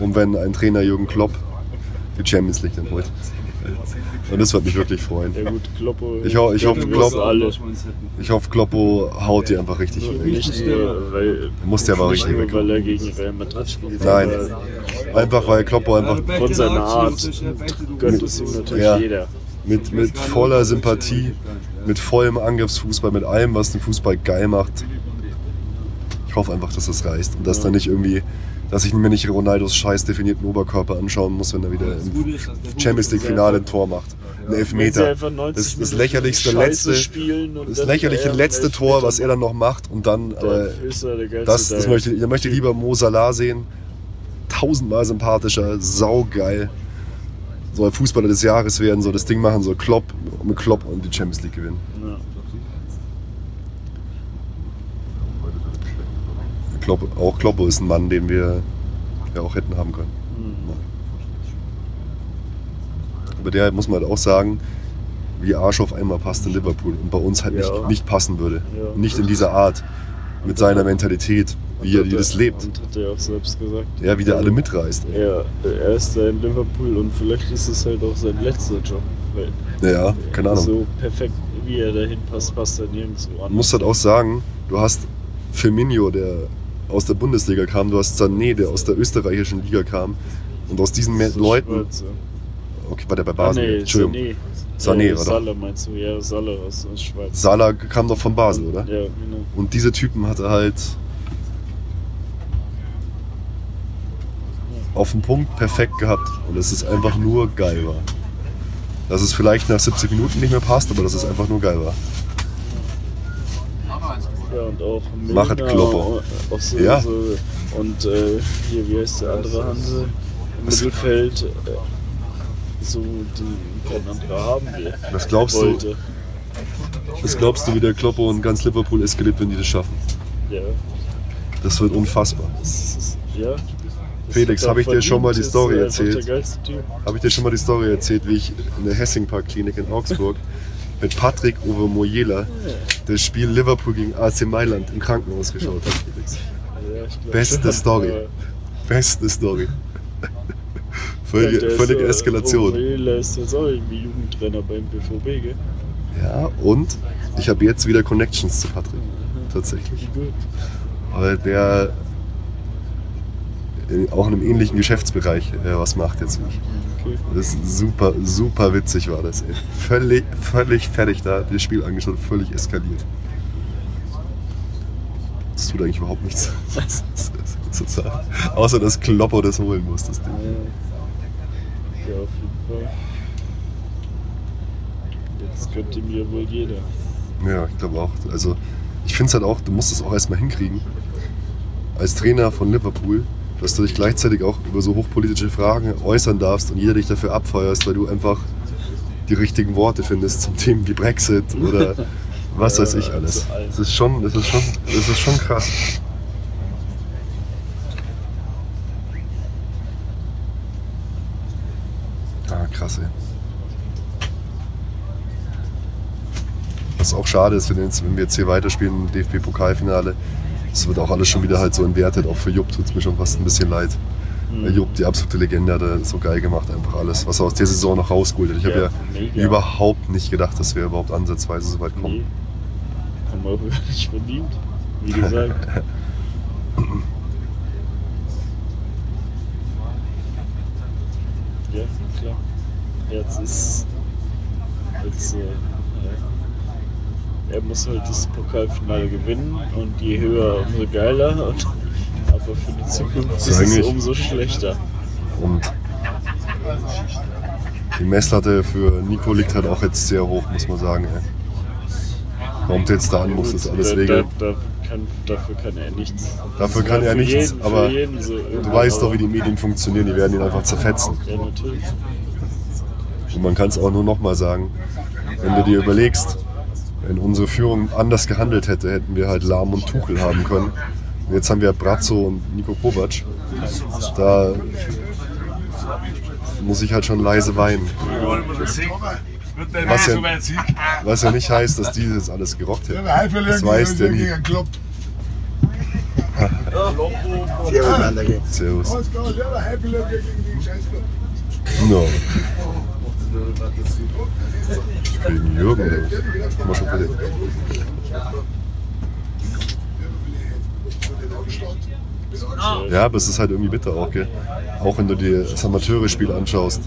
und wenn ein Trainer Jürgen Klopp die Champions League dann holt. Und das wird mich wirklich freuen. Ja gut, Kloppo. Ich ho- ich hoffe, gönnen wir uns Klopp- alle. Ich hoffe, Kloppo haut die einfach richtig weg. Nicht nur, weil, Muss der aber richtig weg. weil er gegen Real Madrid spielt. Nein, einfach weil Kloppo einfach Von seiner Art gönnt es ihm natürlich Ja. jeder. mit, mit voller Sympathie mit vollem Angriffsfußball, mit allem, was den Fußball geil macht. Ich hoffe einfach, dass das reicht und dass dann nicht irgendwie, dass ich mir nicht Ronaldos scheiß definierten Oberkörper anschauen muss, wenn er wieder im Champions League Finale ein Tor macht. Ein Elfmeter. einfach 90 Das, das lächerlichste letzte, spielen und das lächerliche er letzte Tor, was er dann noch macht und dann, Dann äh, das, das möchte, ich möchte ich lieber Mo Salah sehen. Tausendmal sympathischer, saugeil. Soll Fußballer des Jahres werden, soll das Ding machen, soll Klopp mit Klopp und die Champions League gewinnen. Ja. Klopp, auch Kloppo ist ein Mann, den wir ja auch hätten haben können. Aber der muss man halt auch sagen, wie Arsch auf einmal passt in Liverpool und bei uns halt Ja. nicht, nicht passen würde. Ja. Nicht in dieser Art, mit seiner Mentalität, wie er das lebt. Und hat er auch selbst gesagt. Ja, wie der alle mitreißt. Er, er ist da in Liverpool und vielleicht ist es halt auch sein letzter Job. Ja, keine Ahnung. So perfekt, wie er dahin passt, passt er nirgendwo an. Du musst halt auch sagen, du hast Firmino, der aus der Bundesliga kam, du hast Sané, der aus der österreichischen Liga kam. Und aus diesen Me- Leuten, okay, war der bei Ah, Basel? nee, Entschuldigung. Sané. Sané, äh, oder? Salah meinst du? Ja, Salah aus, Schweiz. Salah kam doch von Basel, oder? Ja, genau. Und diese Typen hat er halt auf den Punkt perfekt gehabt. Und es ist einfach nur geil war. Dass es vielleicht nach 70 Minuten nicht mehr passt, aber dass es einfach nur geil war. Ja, und auch Machet Milner, Klopper. Auch so, Ja. so, und äh, hier, wie heißt der andere Hansel? Im Mittelfeld. Äh, so, die kein anderer haben will. Was glaubst du? wollte. Was glaubst du, wie der Kloppo und ganz Liverpool eskaliert, wenn die das schaffen? Ja, Das wird unfassbar. das ist, ja. Das Felix, habe ich dir schon mal die Story erzählt? Habe ich dir schon mal die Story erzählt, wie ich in der Hessingpark-Klinik in Augsburg mit Patrick Uwe Mojela das Spiel Liverpool gegen AC Mailand im Krankenhaus geschaut Felix. Ja, glaub Beste Story. Beste Story. Ja, Völlige, ist, völlige äh, Eskalation. Oberhöhler ist jetzt auch irgendwie Jugendtrainer beim BVB, gell? Ja, und ich habe jetzt wieder Connections zu Patrick. Tatsächlich. Gut. Weil der auch in einem ähnlichen Geschäftsbereich äh, was macht jetzt wie ich. Das ist super, super witzig war das. Ey. Völlig, völlig fertig da, das Spiel angeschaut, völlig eskaliert. Das tut eigentlich überhaupt nichts zu sagen. Außer dass Kloppo das holen muss, das Ding. Ja, auf jeden Fall. Jetzt könnte mir wohl jeder. Ja, ich glaube auch. Also ich finde es halt auch, du musst es auch erstmal hinkriegen. Als Trainer von Liverpool, dass du dich gleichzeitig auch über so hochpolitische Fragen äußern darfst und jeder dich dafür abfeuerst, weil du einfach die richtigen Worte findest zum Themen wie Brexit oder was weiß ich alles. Das ist schon, das ist schon, das ist schon krass. Ah, krass, ey. Was auch schade ist, wenn wir jetzt hier weiterspielen im DFB-Pokalfinale, das wird auch alles schon wieder halt so entwertet. Auch für Jupp tut es mir schon fast ein bisschen leid. Mhm. Jupp, die absolute Legende, hat er so geil gemacht, einfach alles, was er aus der Saison noch rausgeholt hat. Ich habe Ja, ja überhaupt nicht gedacht, dass wir überhaupt ansatzweise so weit kommen. Nee. Haben wir auch nicht verdient. Wie gesagt. ja, klar. Jetzt ist. Jetzt, äh, ja. Er muss halt das Pokalfinale gewinnen und je höher, umso geiler. Und, aber für die Zukunft ist es umso schlechter. Und die Messlatte für Nico liegt halt auch jetzt sehr hoch, muss man sagen. Ey. Kommt jetzt da an, muss das alles regeln. Da, da kann, dafür kann er nichts. Dafür kann er nichts, jeden, aber so Du weißt doch, wie die Medien funktionieren, die werden ihn einfach zerfetzen. Ja, natürlich. Und man kann es auch nur nochmal sagen, wenn du dir überlegst, wenn unsere Führung anders gehandelt hätte, hätten wir halt Lahm und Tuchel haben können. Und jetzt haben wir Brazzo und Nico Kovac. Da muss ich halt schon leise weinen. Was ja, was ja nicht heißt, dass die das alles gerockt hätten. Das weiß der nie. Servus. No. Wegen Jürgen? Haben wir schon verletzt. Ja, aber es ist halt irgendwie bitter auch, gell? Auch wenn du dir das Amateure-Spiel anschaust.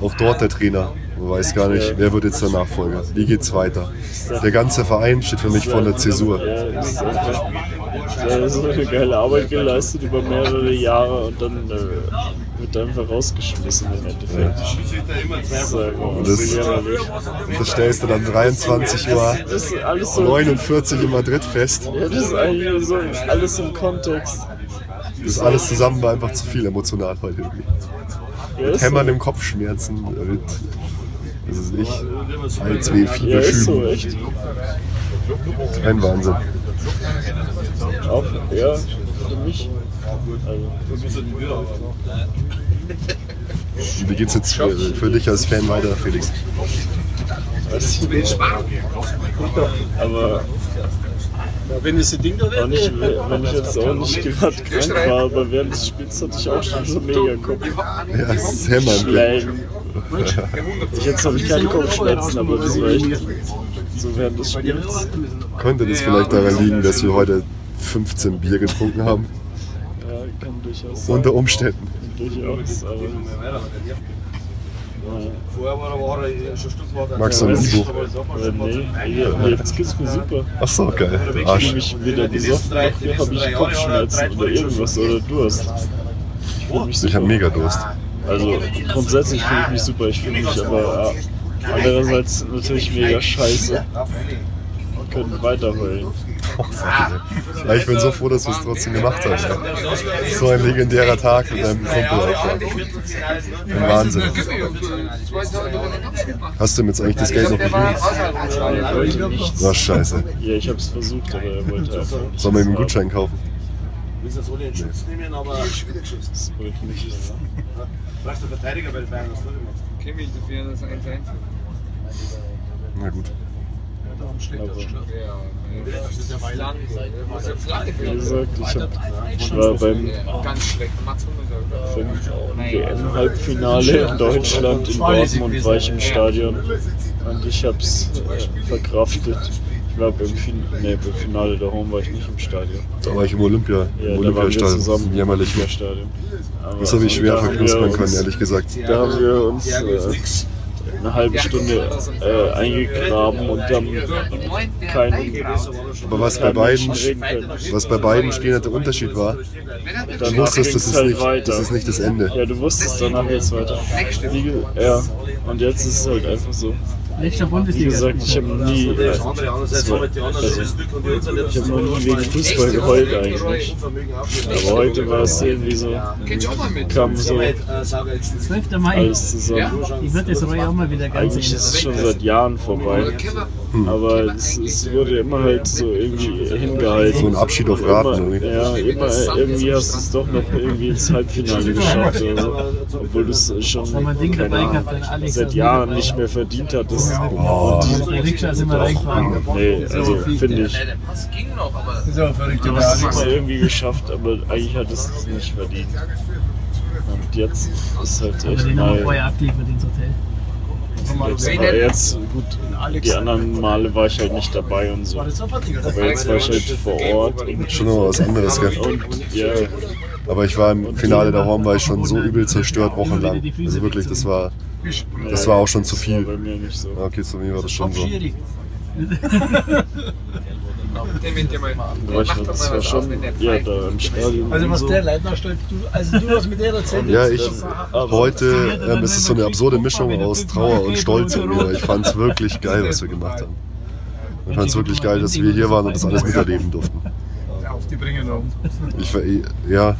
Auch dort der Trainer. Man weiß gar nicht, wer wird jetzt der Nachfolger. Wie geht's weiter? Der ganze Verein steht für mich vor der Zäsur. Ja, das ist eine geile Arbeit geleistet über mehrere Jahre und dann äh, wird einfach rausgeschmissen im Endeffekt. Das ist einfach Und das, das stellst du dann 23 Uhr Das ist alles so. 49 in Madrid fest. Ja, das ist eigentlich so alles im Kontext. Das alles zusammen war einfach zu viel emotional heute irgendwie. Ja, ist Hämmern so. im Kopfschmerzen, mit, das ist ich, Hals, weh, Ja, Fieber, ist so, Schüben. echt. Ein Wahnsinn. Auch, ja, für mich. Also, Wie geht's jetzt für, für dich als Fan weiter, Felix? weiß ich nicht. Aber Wenn es ein Ding da nicht, wenn ich jetzt auch nicht gerade krank war, aber während des Spiels hatte ich auch schon so mega Kopfschmerzen. Ja, es ist Hämmern. Jetzt habe ich keine Kopfschmerzen, aber das war echt so während des Spiels. Könnte das vielleicht daran liegen, dass wir heute 15 Bier getrunken haben? Ja, durchaus. Unter Umständen. Durchaus, aber. Magst du ein Ibu? Äh, nee, nee, jetzt geht's mir super. Ach so, geil. Ich fühle Arsch. mich weder besoffen noch habe ich Kopfschmerzen oder irgendwas oder Durst. Ich Ich habe mega Durst. Also grundsätzlich fühle ich mich super, ich fühle mich aber äh, andererseits natürlich mega scheiße. Wir können weiter heulen. Ja, ich bin so froh, dass wir es trotzdem gemacht haben. Ja. So ein legendärer Tag mit deinem Kumpel. Ein Wahnsinn. Hast du ihm jetzt eigentlich das Geld noch gegeben? Nichts. Ach, scheiße. Ja, ich habe es versucht, aber er wollte einfach. Sollen wir ihm einen Gutschein kaufen? müssen das alle in Schutz nehmen, aber. Das wollte nicht. Brauchst du Verteidiger bei den Bayern, was du machst? Kimmich dafür, das 1-1. Na gut. Wie gesagt, ich, hab, ich war beim, Ganz schlecht. Mats Hummels beim WM-Halbfinale in Deutschland in Dortmund war ich im Stadion und ich habe es äh, verkraftet. Ich war beim, fin nee, beim Finale der Home war ich nicht im Stadion. Da war ich im Olympia, Ja, im da waren wir Olympiastadion. zusammen im Jämmerlich. Olympiastadion. Aber Das habe ich schwer da haben wir verknuspern können, uns- ehrlich gesagt. Da haben wir uns äh, eine halbe Stunde äh, eingegraben und haben keinen, Aber was bei beiden, was bei beiden Spielen halt der Unterschied war, du Danach wusstest, das ist, halt nicht, weiter. das ist nicht das Ende. Ja, du wusstest danach jetzt weiter. Wie, ja, und jetzt ist es halt einfach so. Letzter Wie Bundesliga. gesagt, ich habe nie, äh, also, unseren ich habe noch nie wegen Fußball geheult eigentlich. Aber heute war es irgendwie so, kam so 12. Mai. alles zusammen. Ich würde das Roy auch mal wieder ganz Eigentlich ist es schon seit Jahren vorbei. Aber es, es wurde immer halt so irgendwie hingehalten. So ein Abschied auf Raten Immer, irgendwie. ja, immer irgendwie hast du es doch noch irgendwie ins Halbfinale geschafft. Oder so. Obwohl du es schon keine Ahnung, seit Jahren nicht mehr verdient hattest. Oh, reingefahren. Nee, also finde ich. Das ging noch, aber. Das ist aber verrückt. Du hast es immer irgendwie geschafft, aber eigentlich hat es es nicht verdient. Und jetzt ist halt echt mal. vorher abgeliefert ins Hotel. Jetzt, aber jetzt, gut, die anderen Male war ich halt nicht dabei und so. Aber jetzt war ich halt vor Ort und, Schon noch was anderes, gell? und ja, Aber ich war im Finale der Horn, war ich schon so übel zerstört wochenlang. Also wirklich, das war, das war auch schon zu viel. bei mir nicht so. Okay, zu mir war das schon so. Den ja mal. Aber ich, das war schon, ja, da im Stadion. Also was der Leitner stellt, du, also du hast mit der erzählt. Ja, ich heute ähm, ist es so eine absurde Mischung aus Trauer und Stolz in mir. Ich fand es wirklich geil, was wir gemacht haben. Ich fand es wirklich geil, dass wir hier waren und das alles miterleben durften. Auf die Bringen um. Ich ja,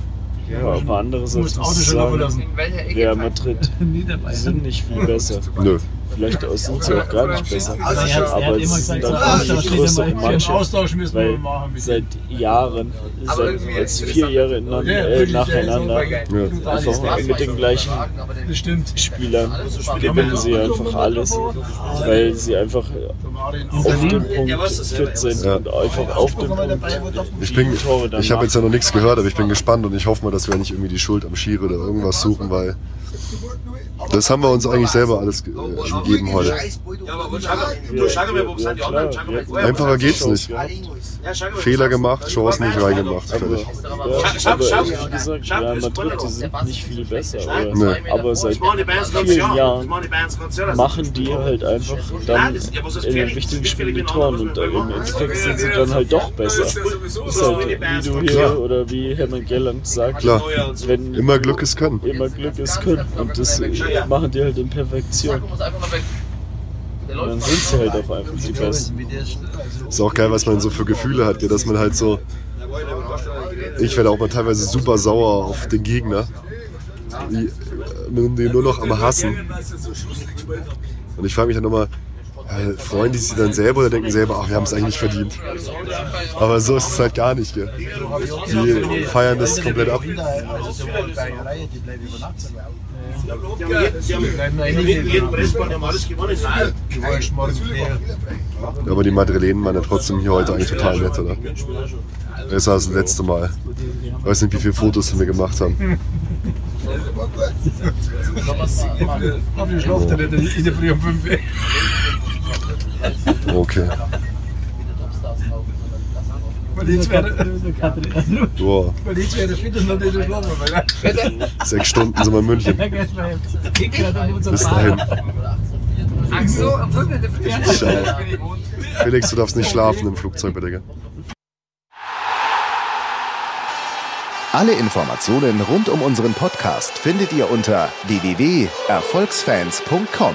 Ja, aber Auto ich schon sagen, verlassen. In welcher Ecke? Real Madrid Nie dabei. sind nicht viel besser. nö. Vielleicht sind sie auch gar nicht besser. Also er hat, er hat aber immer es sind gesagt, so bitte größere Mannschaft. Austausch müssen wir Weil seit Jahren, seit jetzt vier Jahre äh, nacheinander, Ja. einfach mit den gleichen. Spielern gewinnen sie einfach alles, weil sie einfach auf dem Punkt fit sind Ja. und einfach auf dem Punkt Ich bin, dann ich habe jetzt ja noch nichts gehört, aber ich bin gespannt und ich hoffe mal, dass wir nicht irgendwie die Schuld am Schiri oder irgendwas suchen, weil das haben wir uns eigentlich selber alles ge- äh, gegeben heute. Einfacher geht's nicht. Fehler gemacht, Chancen nicht reingemacht. Fertig. Ja, aber wie gesagt, Real Madrid, die sind nicht viel besser. Oder? Nee. Aber seit vielen Jahren machen die halt einfach dann in den wichtigen Spielen die Toren und im Endeffekt sind sie dann halt doch besser. Ist halt, wie du hier Klar. oder wie Hermann Gelland sagt, Klar. wenn Immer Glück ist Können. immer Glück ist Können. Und das machen die halt in Perfektion. Und dann sind sie halt auch einfach die Besten. Ist auch geil, was man so für Gefühle hat, dass man halt so. Ich werde auch mal teilweise super sauer auf den Gegner. Die, äh, den nur noch am Hassen. Und ich frage mich dann äh, freuen die sich dann selber oder denken selber, ach, wir haben es eigentlich nicht verdient. Aber so ist es halt gar nicht, gell. Die feiern das komplett ab. Aber die Madrilenen waren ja trotzdem hier heute eigentlich total nett, oder? Besser als das letzte Mal. Ich weiß nicht, wie viele Fotos wir gemacht haben. Hoffentlich weil- sechs Stunden sind wir in München. Bis dahin. Ach so. Ciao. Felix, du darfst nicht schlafen im Flugzeug, bitte. gell? Alle Informationen rund um unseren Podcast findet ihr unter www.erfolgsfans.com.